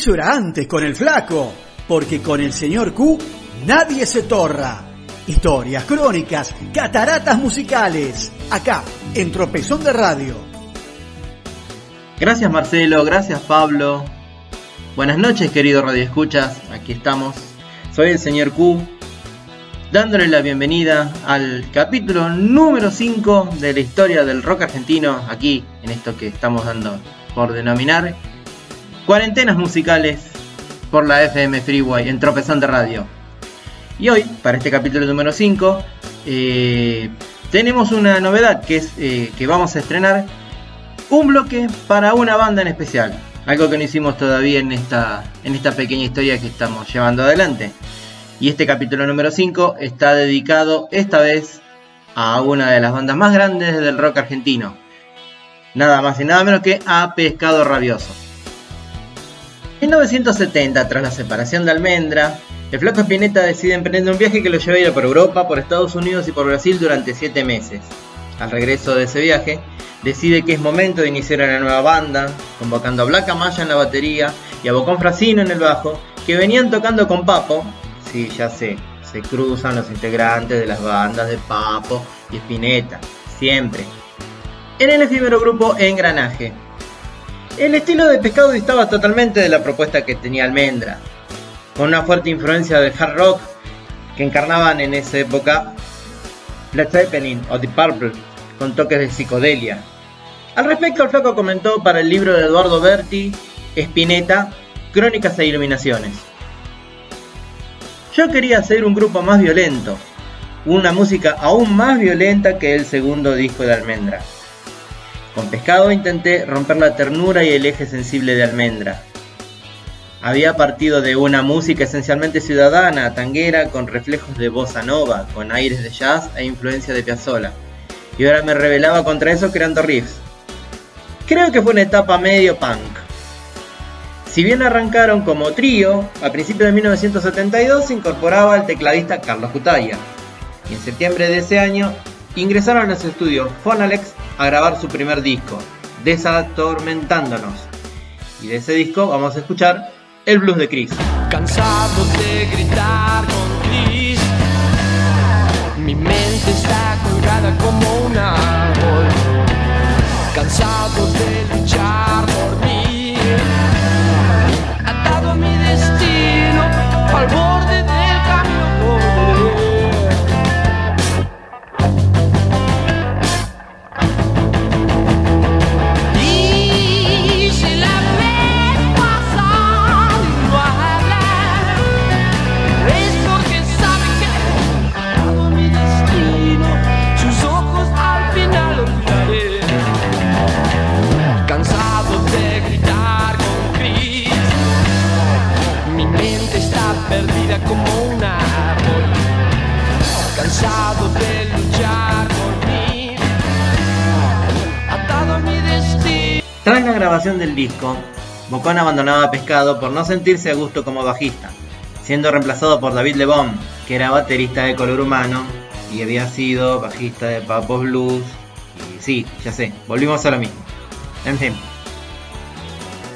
Eso era antes con el flaco, porque con el señor Q nadie se torra. Historias, crónicas, cataratas musicales, acá, en Tropezón de Radio. Gracias Marcelo, gracias Pablo. Buenas noches queridos radioescuchas, aquí estamos. Soy el señor Q, dándole la bienvenida al capítulo número 5 de la historia del rock argentino, aquí en esto que estamos dando por denominar cuarentenas musicales por la FM Freeway en Tropezón de Radio. Y hoy, para este capítulo número 5, eh, tenemos una novedad que es eh, que vamos a estrenar un bloque para una banda en especial. Algo que no hicimos todavía en esta, en esta pequeña historia que estamos llevando adelante. Y este capítulo número 5 está dedicado esta vez a una de las bandas más grandes del rock argentino. Nada más y nada menos que a Pescado Rabioso. En 1970, tras la separación de Almendra, el flaco Spinetta decide emprender un viaje que lo lleva por Europa, por Estados Unidos y por Brasil durante 7 meses. Al regreso de ese viaje, decide que es momento de iniciar una nueva banda, convocando a Black Amaya en la batería y a Bocón Frasino en el bajo, que venían tocando con Papo, Sí, ya sé, se cruzan los integrantes de las bandas de Papo y Spinetta, siempre. En el efímero grupo Engranaje. El estilo de pescado distaba totalmente de la propuesta que tenía Almendra, con una fuerte influencia del hard rock que encarnaban en esa época Led Zeppelin o The Purple, con toques de psicodelia. Al respecto, el flaco comentó para el libro de Eduardo Berti, Spinetta, Crónicas e Iluminaciones. Yo quería hacer un grupo más violento, una música aún más violenta que el segundo disco de Almendra. Con Pescado intenté romper la ternura y el eje sensible de Almendra. Había partido de una música esencialmente ciudadana, tanguera, con reflejos de bossa nova, con aires de jazz e influencia de Piazzolla. Y ahora me rebelaba contra eso creando riffs. Creo que fue una etapa medio punk. Si bien arrancaron como trío, a principios de 1972 se incorporaba el tecladista Carlos Cutaya. Y en septiembre de ese año ingresaron a los estudios Fonalex a grabar su primer disco, Desatormentándonos. Y de ese disco vamos a escuchar el blues de Chris. Cansado de gritar con Chris, mi mente está colgada como un árbol. Cansado de luchar Tras la grabación del disco, Bocón abandonaba Pescado por no sentirse a gusto como bajista, siendo reemplazado por David Lebón, que era baterista de color humano y había sido bajista de Papos Blues. Y sí, ya sé, volvimos a lo mismo. En fin.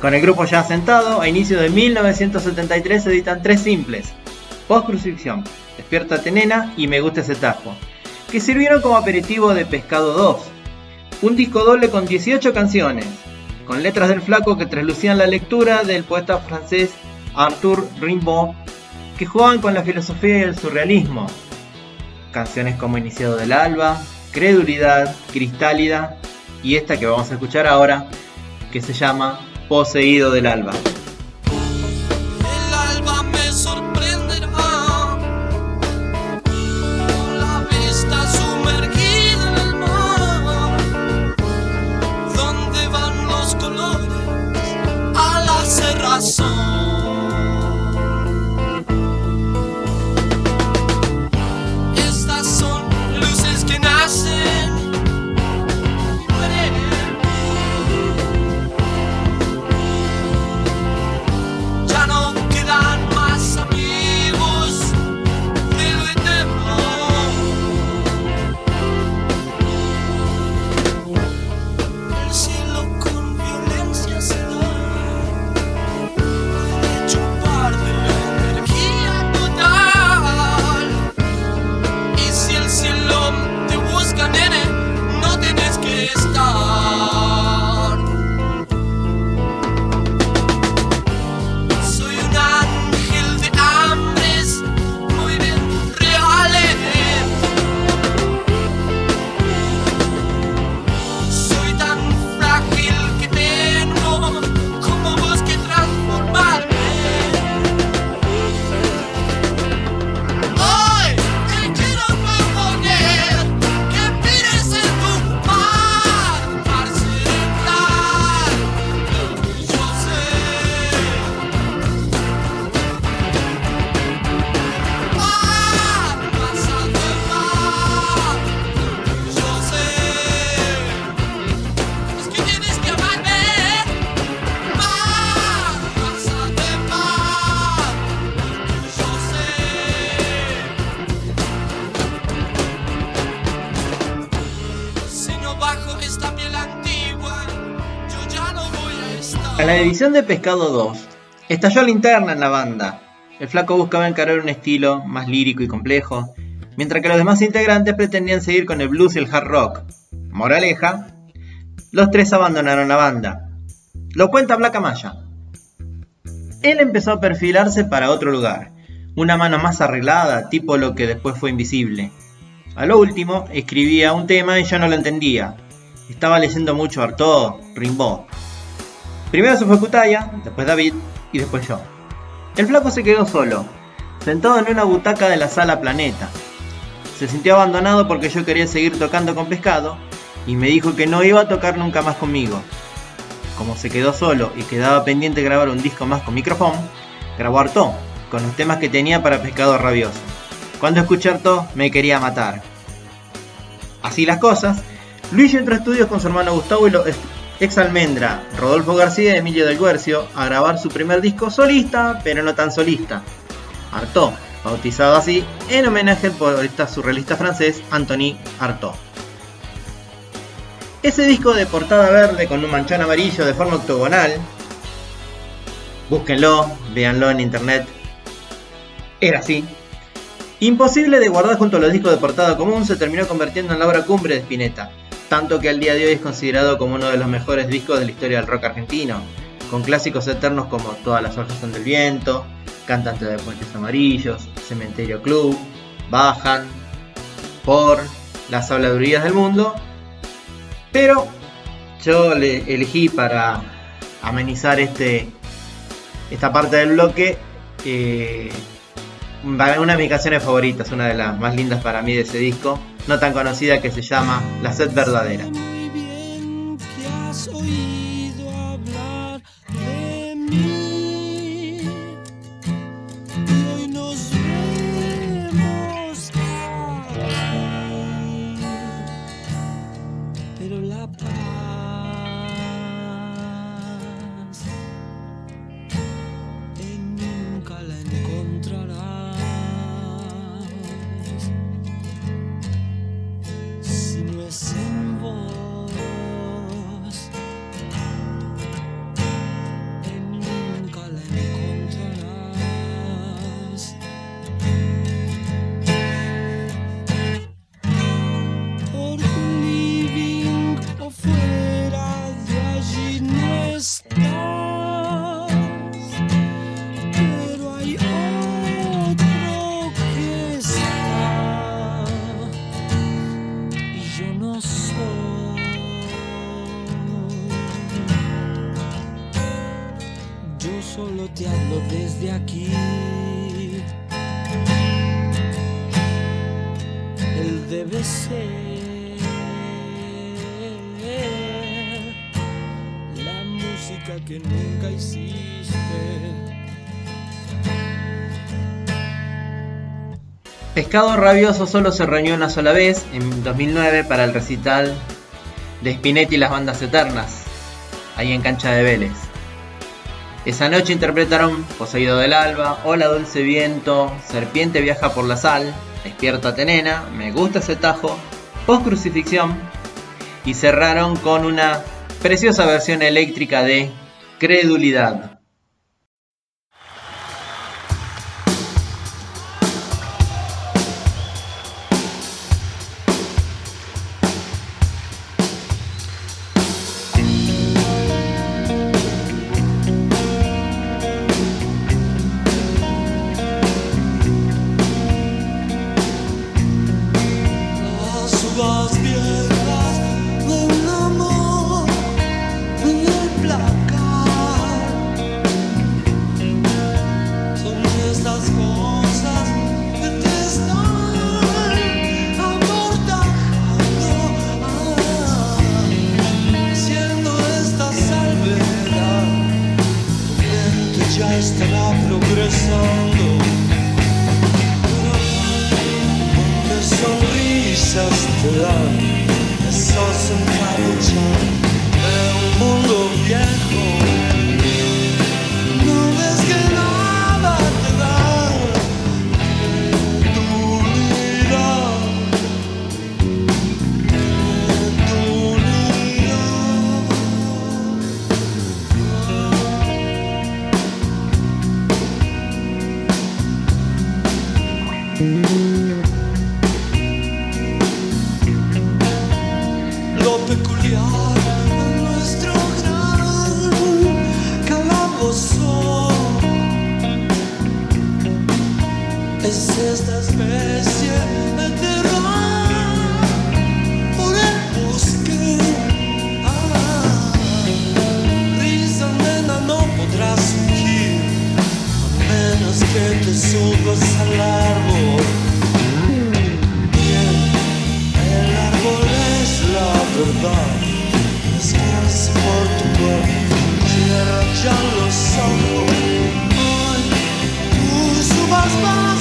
Con el grupo ya asentado, a inicio de 1973 se editan tres simples: Post Crucifixión, Despiértate Nena y Me Gusta ese Tajo, que sirvieron como aperitivo de Pescado 2. Un disco doble con 18 canciones, con letras del flaco que traslucían la lectura del poeta francés Arthur Rimbaud, que jugaban con la filosofía y el surrealismo. Canciones como Iniciado del Alba, Credulidad, Cristálida y esta que vamos a escuchar ahora, que se llama Poseído del Alba. La edición de Pescado 2, estalló linterna en la banda. El flaco buscaba encarar un estilo más lírico y complejo, mientras que los demás integrantes pretendían seguir con el blues y el hard rock. Moraleja, los tres abandonaron la banda. Lo cuenta Black Maya. Él empezó a perfilarse para otro lugar, una mano más arreglada, tipo lo que después fue invisible. A lo último, escribía un tema y yo no lo entendía. Estaba leyendo mucho Artaud, Rimbaud. Primero se fue Kutaya, después David y después yo. El flaco se quedó solo, sentado en una butaca de la sala Planeta. Se sintió abandonado porque yo quería seguir tocando con pescado y me dijo que no iba a tocar nunca más conmigo. Como se quedó solo y quedaba pendiente grabar un disco más con micrófono, grabó Artaud, con los temas que tenía para Pescado Rabioso. Cuando escuché Artaud me quería matar. Así las cosas, Luis entró a estudios con su hermano Gustavo y los ex Almendra, Rodolfo García y Emilio del Guercio a grabar su primer disco solista, pero no tan solista. Artaud, bautizado así en homenaje al poeta surrealista francés Anthony Artaud. Ese disco de portada verde con un manchón amarillo de forma octogonal, búsquenlo, véanlo en internet, era así. Imposible de guardar junto a los discos de portada común, se terminó convirtiendo en la obra cumbre de Spinetta, tanto que al día de hoy es considerado como uno de los mejores discos de la historia del rock argentino, con clásicos eternos como Todas las hojas son del viento, Cantante de Puentes Amarillos, Cementerio Club, Bajan, Por, Las habladurías del mundo. Pero yo le elegí para amenizar este, esta parte del bloque eh, una de mis canciones favoritas, una de las más lindas para mí de ese disco, no tan conocida que se llama La sed verdadera. Muy bien has oído hablar de mí. Solo te hablo desde aquí. Él debe ser la música que nunca hiciste. Pescado Rabioso solo se reunió una sola vez, en 2009, para el recital de Spinetti y las bandas eternas, ahí en Cancha de Vélez. Esa noche interpretaron Poseído del Alba, Hola Dulce Viento, Serpiente Viaja por la Sal, Despiértate Nena, Me Gusta ese Tajo, Post Crucifixión y cerraron con una preciosa versión eléctrica de Credulidad. e sos un caruccio è un mondo viejo no ves que nada te da tu mirada Skręty el árbol es la verdad Es por tu ya lo sabe Hoy tú subas más.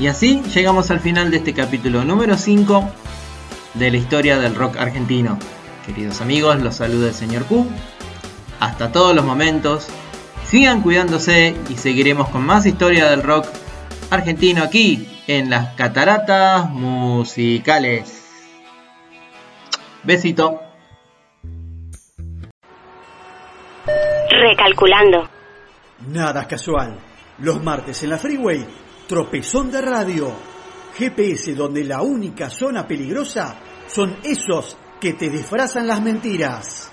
Y así llegamos al final de este capítulo número 5 de la historia del rock argentino. Queridos amigos, los saluda el señor Q. Hasta todos los momentos. Sigan cuidándose y seguiremos con más historia del rock argentino aquí en las cataratas musicales. Besito. Recalculando. Nada casual. Los martes en la Freeway, tropezón de radio. GPS donde la única zona peligrosa son esos que te disfrazan las mentiras.